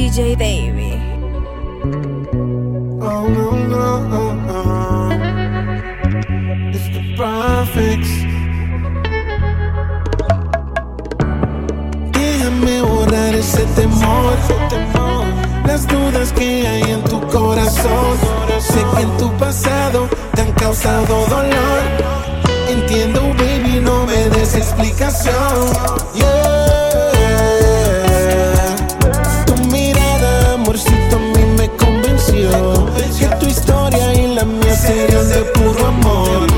DJ Baby. Oh no no, oh, oh. it's the. Déjame borrar ese temor, temor, las dudas que hay en tu corazón. Sé que en tu pasado te han causado dolor. Entiendo, baby, no me des explicación. Yeah.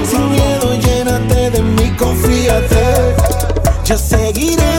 Sin miedo, llénate de mí, confíate. Yo seguiré.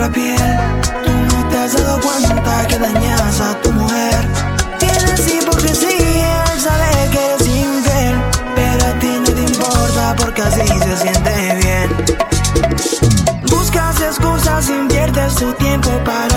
nuestra piel. Tú no te has dado cuenta que dañas a tu mujer. Tiene así porque sí, él sabe que eres infiel. Pero a ti no te importa porque así se siente bien. Buscas excusas, inviertes tu tiempo para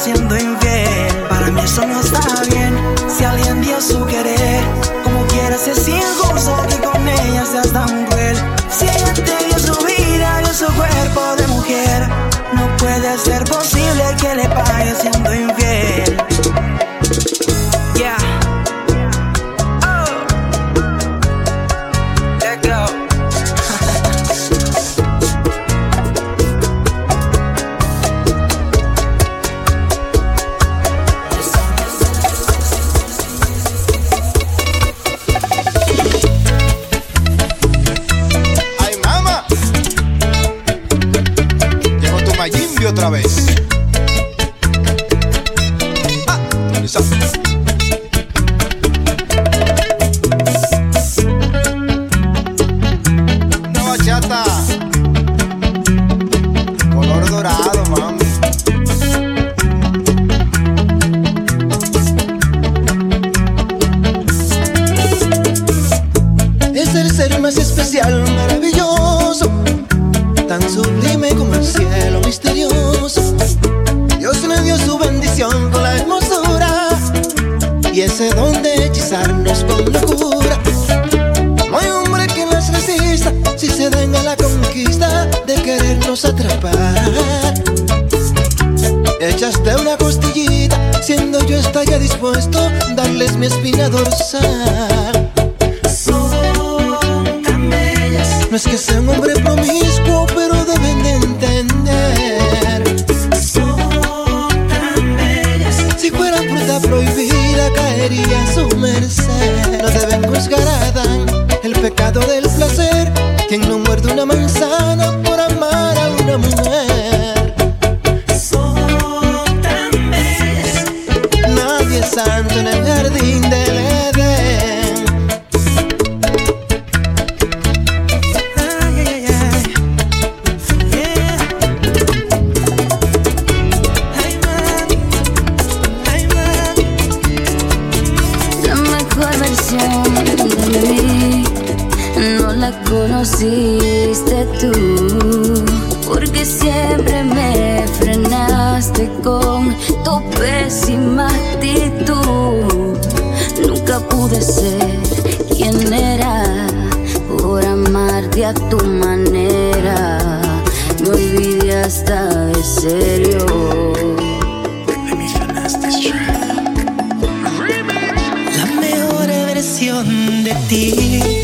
siendo infiel. Para mí eso no está bien. Si alguien dio su querer, como quieras, es sigue gozo que con ella seas tan sabes. De ti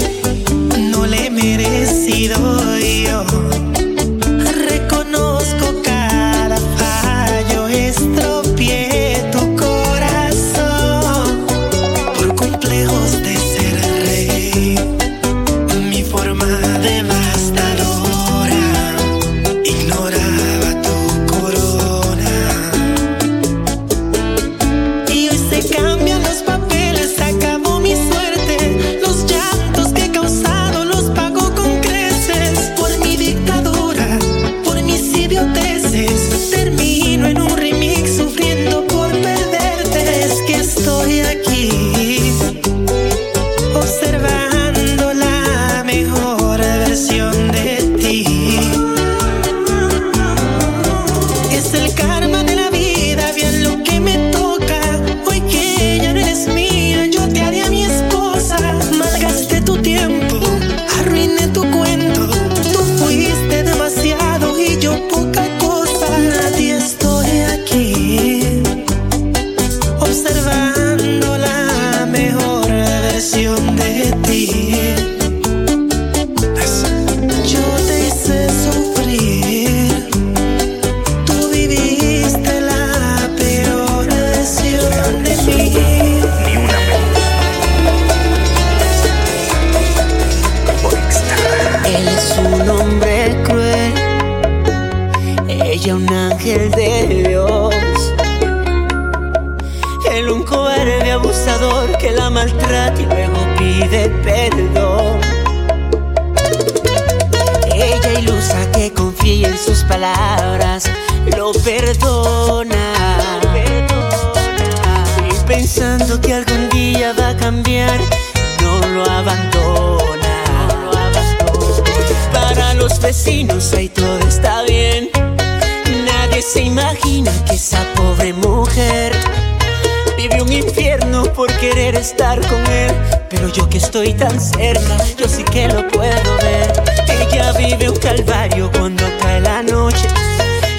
pide perdón. Ella ilusa que confía en sus palabras, lo perdona. Y pensando que algún día va a cambiar, no lo abandona. Para los vecinos ahí todo está bien. Nadie se imagina que esa pobre mujer un infierno por querer estar con él. Pero yo que estoy tan cerca, yo sí que lo puedo ver. Ella vive un calvario cuando cae la noche.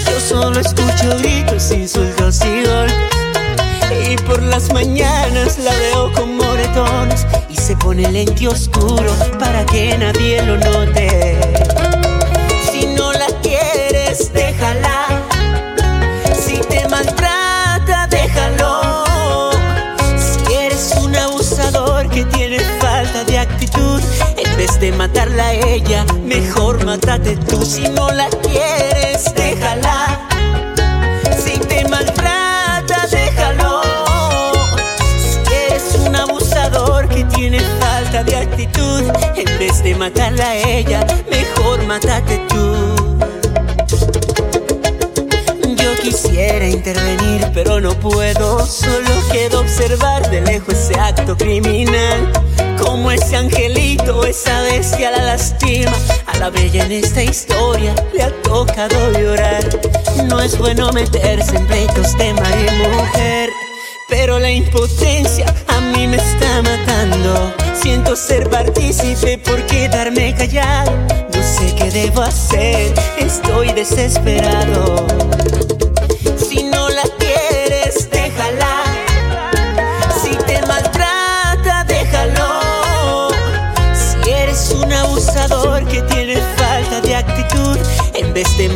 Yo solo escucho gritos, insultos y golpes. Y por las mañanas la veo con moretones y se pone lente oscuro para que nadie lo note. Si no la quieres, déjala. De matarla a ella, mejor mátate tú. Si no la quieres, déjala. Si te maltrata, déjalo. Si eres un abusador que tiene falta de actitud, en vez de matarla a ella, mejor mátate tú. Yo quisiera intervenir, pero no puedo. Solo quedo observar de lejos ese acto criminal. Como ese angelito, esa bestia la lastima. A la bella en esta historia le ha tocado llorar. No es bueno meterse en pleitos de marido y mujer. Pero la impotencia a mí me está matando. Siento ser partícipe por quedarme callado. No sé qué debo hacer, estoy desesperado.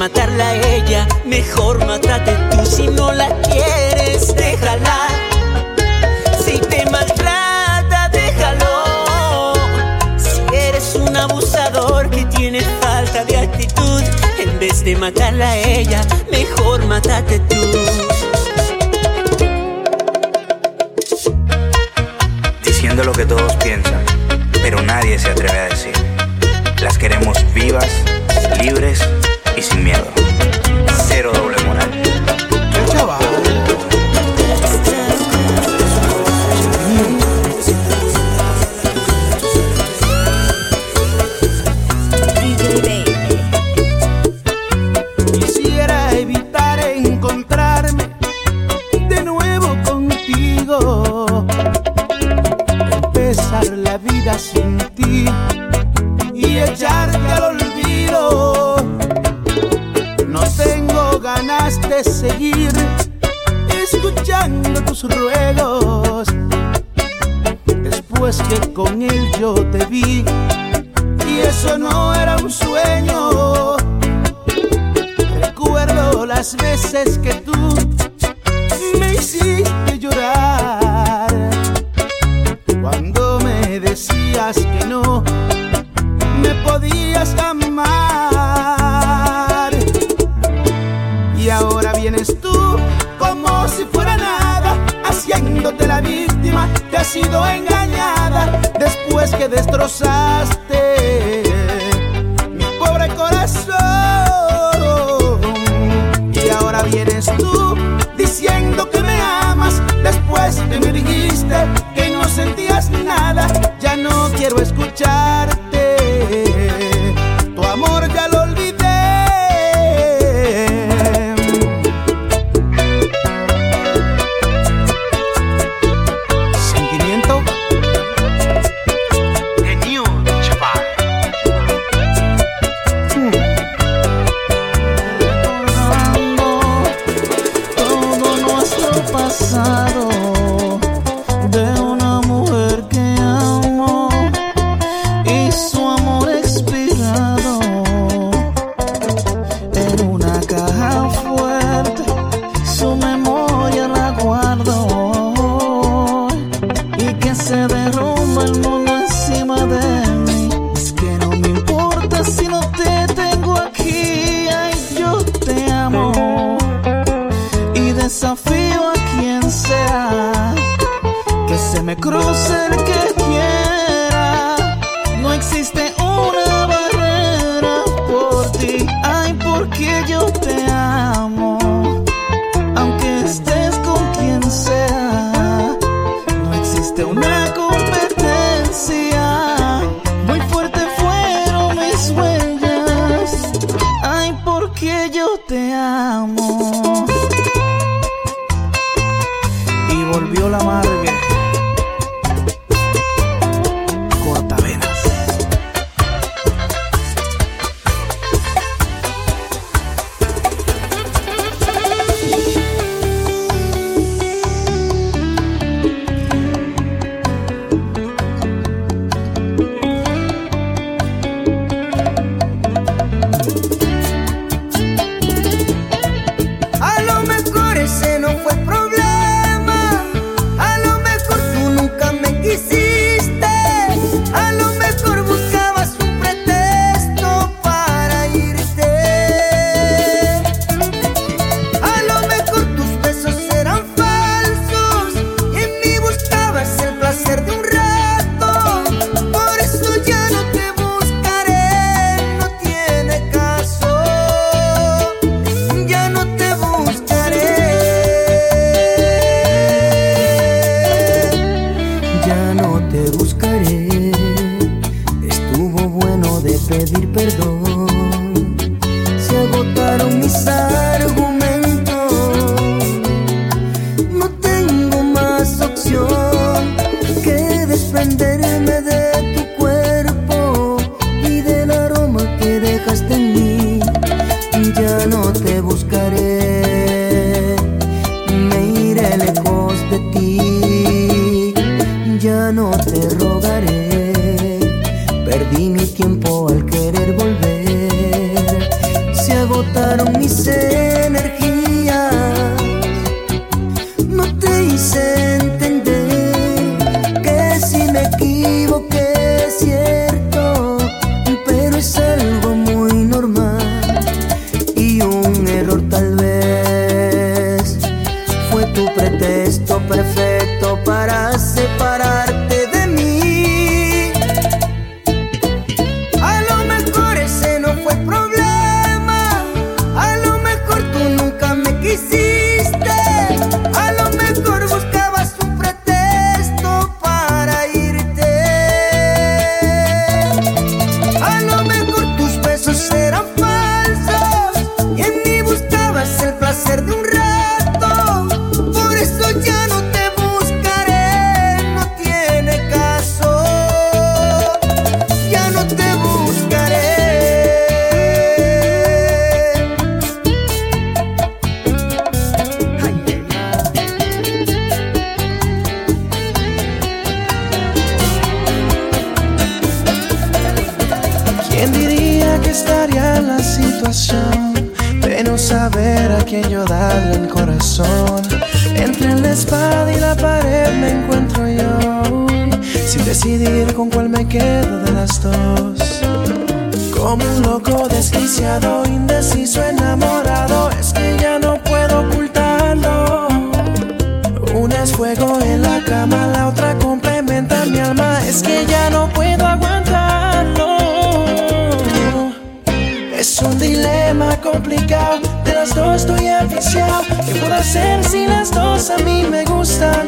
matarla a ella, mejor matate tú si no la quieres, déjala. Si te maltrata, déjalo. Si eres un abusador que tiene falta de actitud, en vez de matarla a ella, mejor matate tú. Diciendo lo que todos piensan, pero nadie se atreve a decir. Las queremos vivas, libres Cero doble moral. Quisiera evitar encontrarme de nuevo contigo. Empezar la vida sin seguir escuchando tus ruegos. Después que con él yo te vi y eso no era un sueño. Recuerdo las veces que tú engañada después que destrozaste ya no te buscaré. Estuvo bueno de pedir perdón. Se agotaron mis Es un dilema complicado. De las dos estoy aficiado. ¿Qué puedo hacer si las dos a mí me gustan?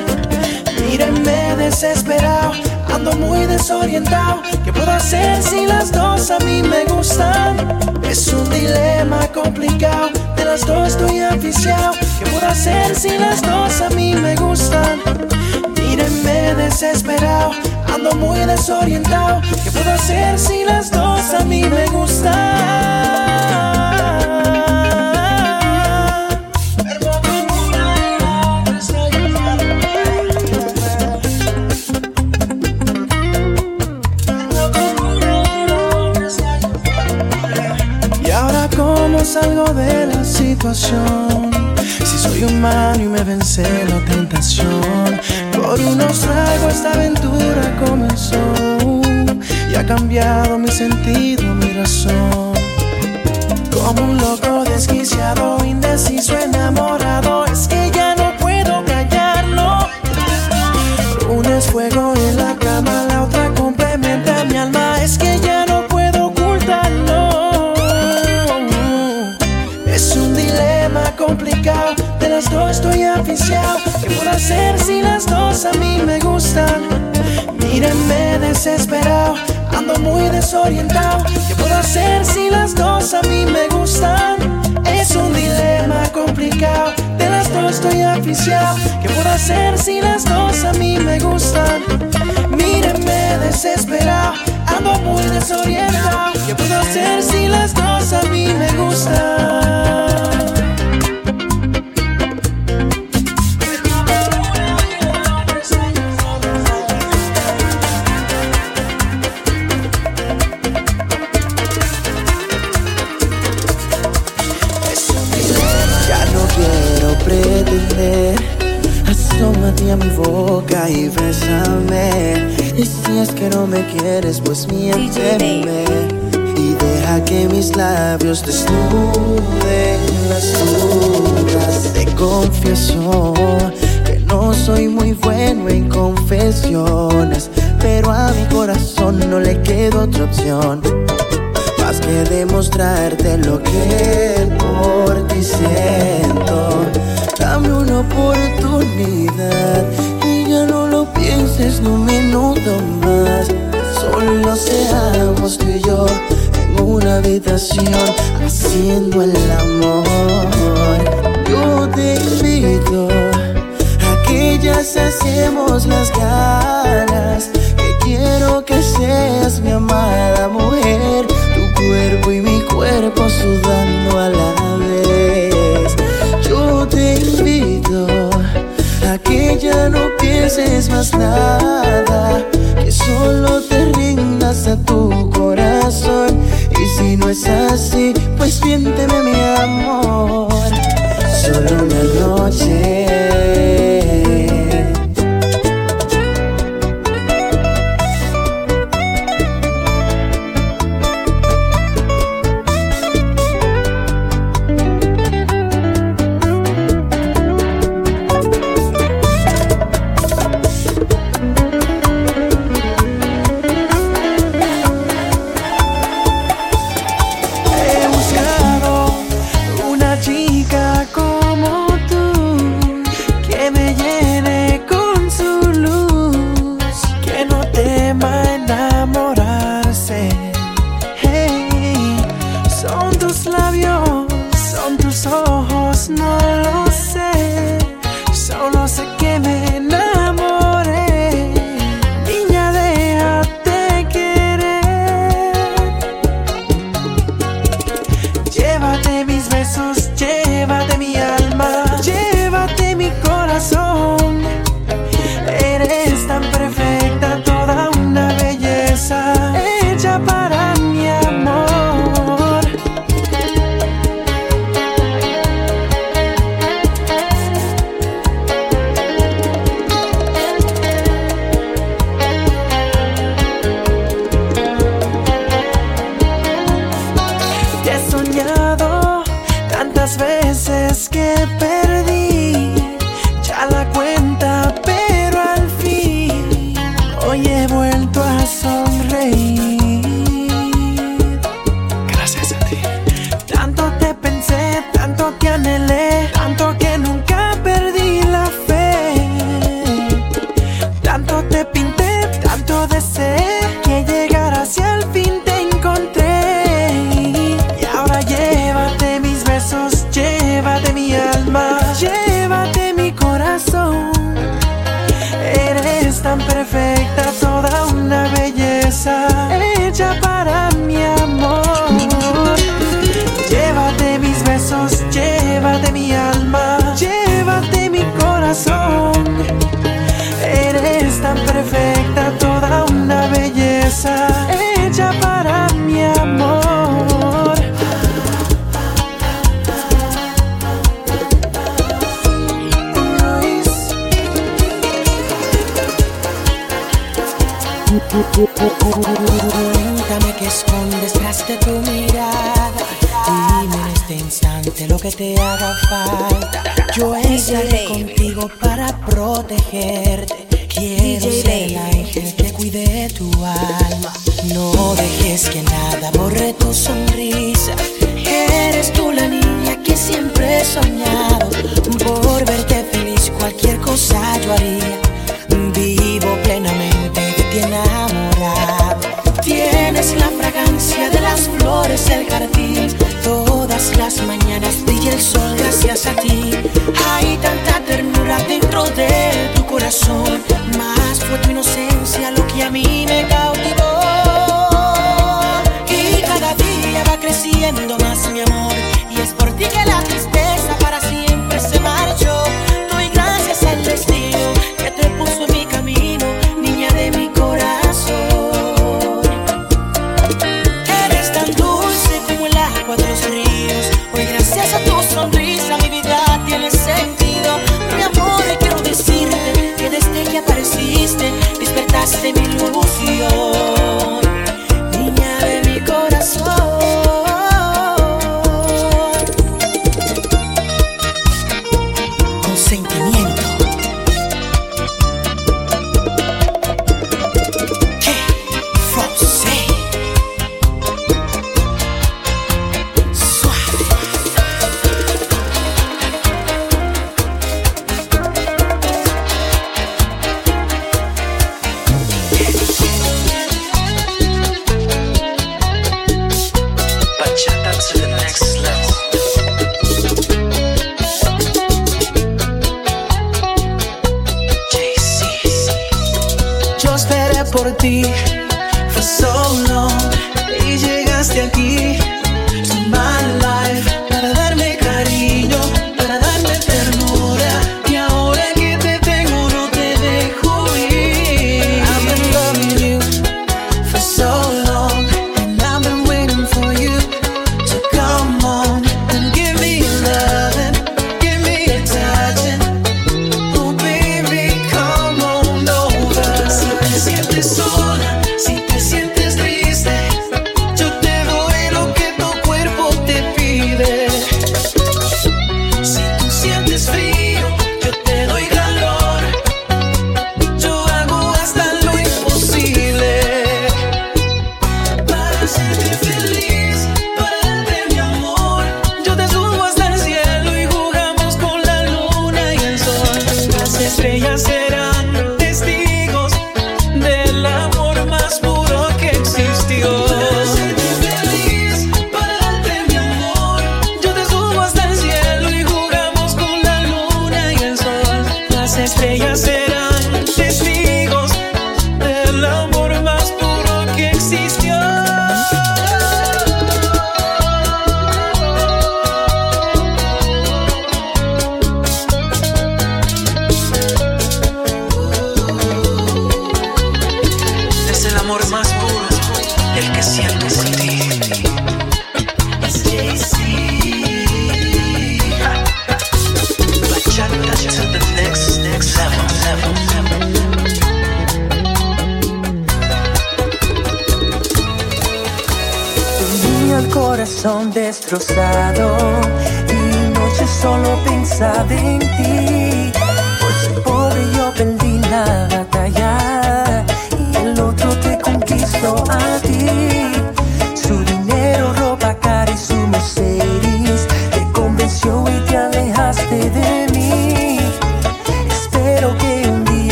Mírenme desesperado. Ando muy desorientado. ¿Qué puedo hacer si las dos a mí me gustan? Es un dilema complicado. De las dos estoy aficiado. ¿Qué puedo hacer si las dos a mí me gustan? Mírenme desesperado, ando muy desorientado. ¿Qué puedo hacer si las dos a mí me gustan? Situación. Si soy humano y me vence la tentación Por unos tragos esta aventura comenzó Y ha cambiado mi sentido, mi razón. Como un loco desquiciado, indeciso, enamorado ¿Qué puedo hacer si las dos a mí me gustan? Mírenme desesperado. Ando muy desorientado. ¿Qué puedo hacer si las dos a mí me gustan? Es un dilema complicado. De las dos estoy aficiado. ¿Qué puedo hacer si las dos a mí me gustan? Mírenme desesperado. Ando muy desorientado. ¿Qué puedo hacer si las dos a mí me gustan? Labios desnuden las dudas. Te confieso que no soy muy bueno en confesiones. Pero a mi corazón no le queda otra opción más que demostrarte lo que por ti siento. Dame una oportunidad y ya no lo pienses ni un minuto más. Solo seamos tú y yo una habitación haciendo el amor. Yo te invito a que ya saciemos las ganas. Que quiero que seas mi amada mujer. Tu cuerpo y mi cuerpo sudando a la vez. Yo te invito a que ya no pienses más nada. Que solo te es así, pues miénteme mi amor. Solo una noche. Cuéntame que escondes tras de tu mirada. Dime en este instante lo que te haga falta. Yo estaré contigo para protegerte. Quiero ser el ángel que cuide tu alma. No dejes que nada borre tu sonrisa. Eres tú la niña que siempre he soñado. Por verte feliz, cualquier cosa yo haría. Vivo plenamente te enamorado. Tienes la fragancia de las flores del jardín. Todas las mañanas brilla el sol gracias a ti. Hay tanta ternura dentro de tu corazón. Más fue tu inocencia lo que a mí me cautivó. Y cada día va creciendo más mi amor. Y es por ti que la tristeza. amor más puro, el que siento por ti. Corazón destrozado y noche solo pensaba en ti. Por su pobre yo perdí nada.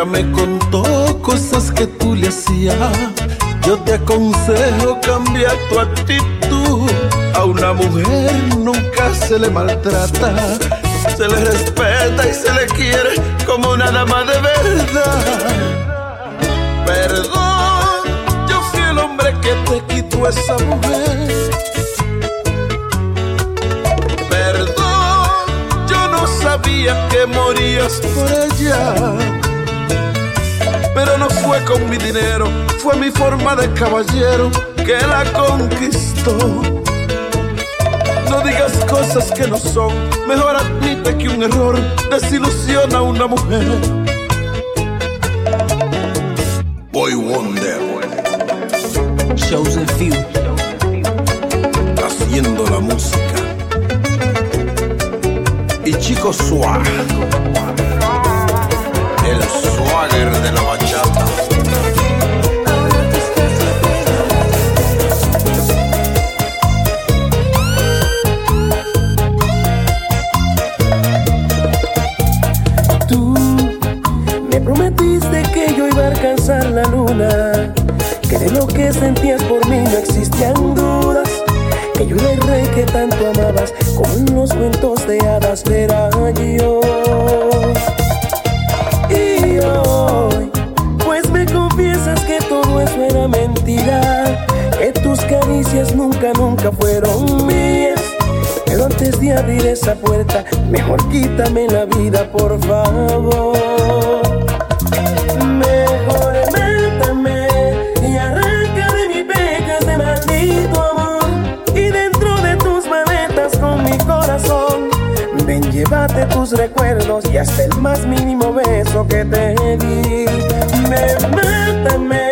Ella me contó cosas que tú le hacías. Yo te aconsejo cambiar tu actitud. A una mujer nunca se le maltrata. Se le respeta y se le quiere como una dama de verdad. Perdón, yo fui el hombre que te quitó esa mujer. Perdón, yo no sabía que morías por ella. Pero no fue con mi dinero, fue mi forma de caballero que la conquistó. No digas cosas que no son, mejor admite que un error desilusiona a una mujer. Boy Wonder. Chosen few. Haciendo la música. Y chicos, suá. El swagger de la bachata. Mejor quítame la vida, por favor. Mejor mátame y arranca de mi peca ese maldito amor. Y dentro de tus maletas con mi corazón, ven, llévate tus recuerdos y hasta el más mínimo beso que te di. Ven, mátame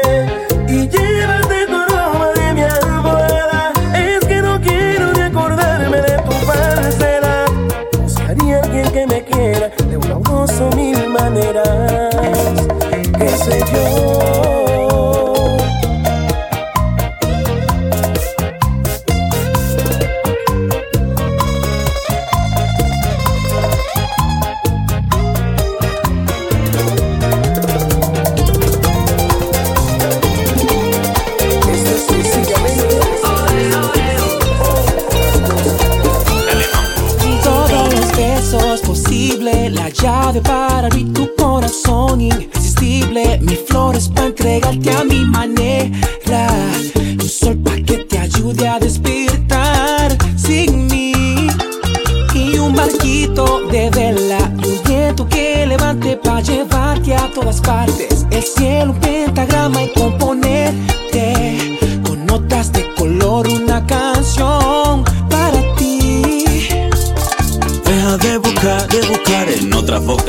llevarte a todas partes. El cielo, un pentagrama y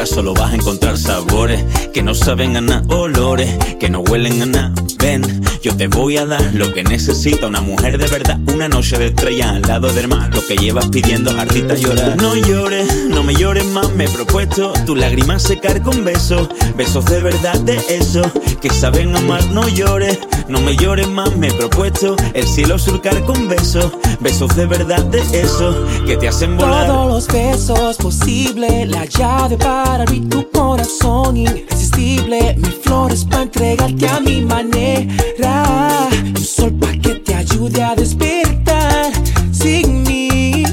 solo vas a encontrar sabores que no saben a nada, olores que no huelen a nada. Ven, yo te voy a dar lo que necesita una mujer de verdad, una noche de estrella al lado del mar, lo que llevas pidiendo hartita llorar. No llores, no me llores más, me he propuesto tus lágrimas secar con besos, besos de verdad de eso que saben amar. No llores, no me llores más, me he propuesto el cielo surcar con besos, besos de verdad de eso que te hacen volar. Todos los besos posibles, la llave para abrir tu corazón irresistible. Mis flores para entregarte a mi manera. Un sol para que te ayude a despertar sin mí.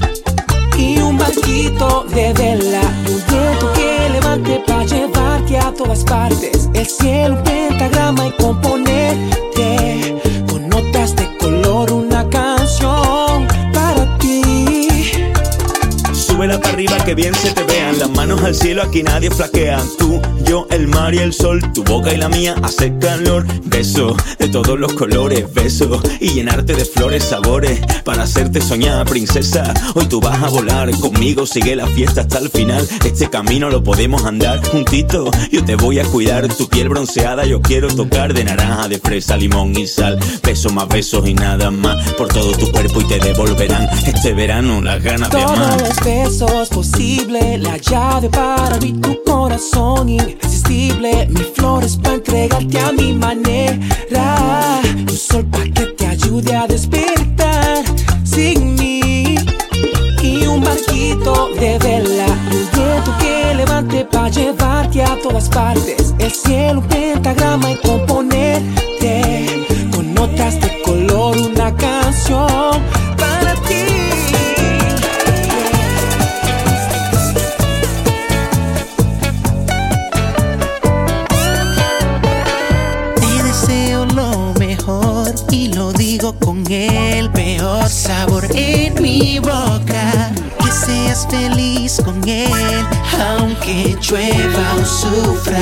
Y un barquito de vela, y un viento que levante para llevarte a todas partes. El cielo, un pentagrama y componerte con notas de color, una canción para ti. Súbela para arriba que bien se te al cielo aquí nadie flaquea. Tú, yo, el mar y el sol, tu boca y la mía hace calor. Beso de todos los colores, beso y llenarte de flores, sabores para hacerte soñar, princesa. Hoy tú vas a volar conmigo, sigue la fiesta hasta el final. Este camino lo podemos andar juntito. Yo te voy a cuidar, tu piel bronceada yo quiero tocar de naranja, de fresa, limón y sal. Besos más besos y nada más por todo tu cuerpo y te devolverán este verano las ganas de amar. Todos los besos posible, la llave para abrir tu corazón irresistible. Mil flores para entregarte a mi manera. Un sol para que te ayude a despertar sin mí. Y un barquito de vela, un viento que levante para llevarte a todas partes. El cielo, un pentagrama y componerte con notas de feliz con él, aunque llueva o sufra